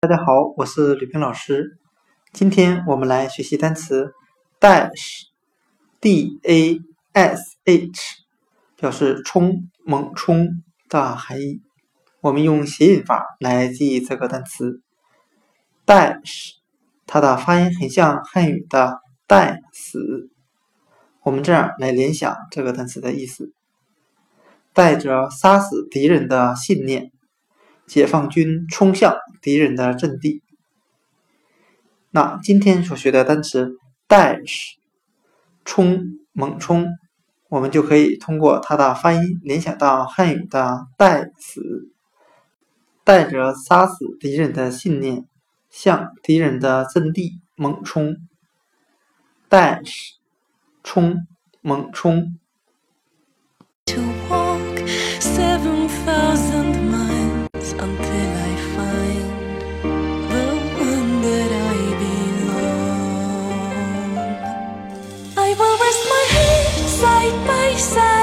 大家好，我是吕冰老师。今天我们来学习单词 dash，d a s h，表示冲、猛冲的含义。我们用谐音法来记忆这个单词 dash，它的发音很像汉语的“带死”。我们这样来联想这个单词的意思：带着杀死敌人的信念。解放军冲向敌人的阵地。那今天所学的单词 dash，冲、猛冲，我们就可以通过它的发音联想到汉语的“带死”，带着杀死敌人的信念，向敌人的阵地猛冲。dash，冲、猛冲。To walk seven five I will rest my head side by side.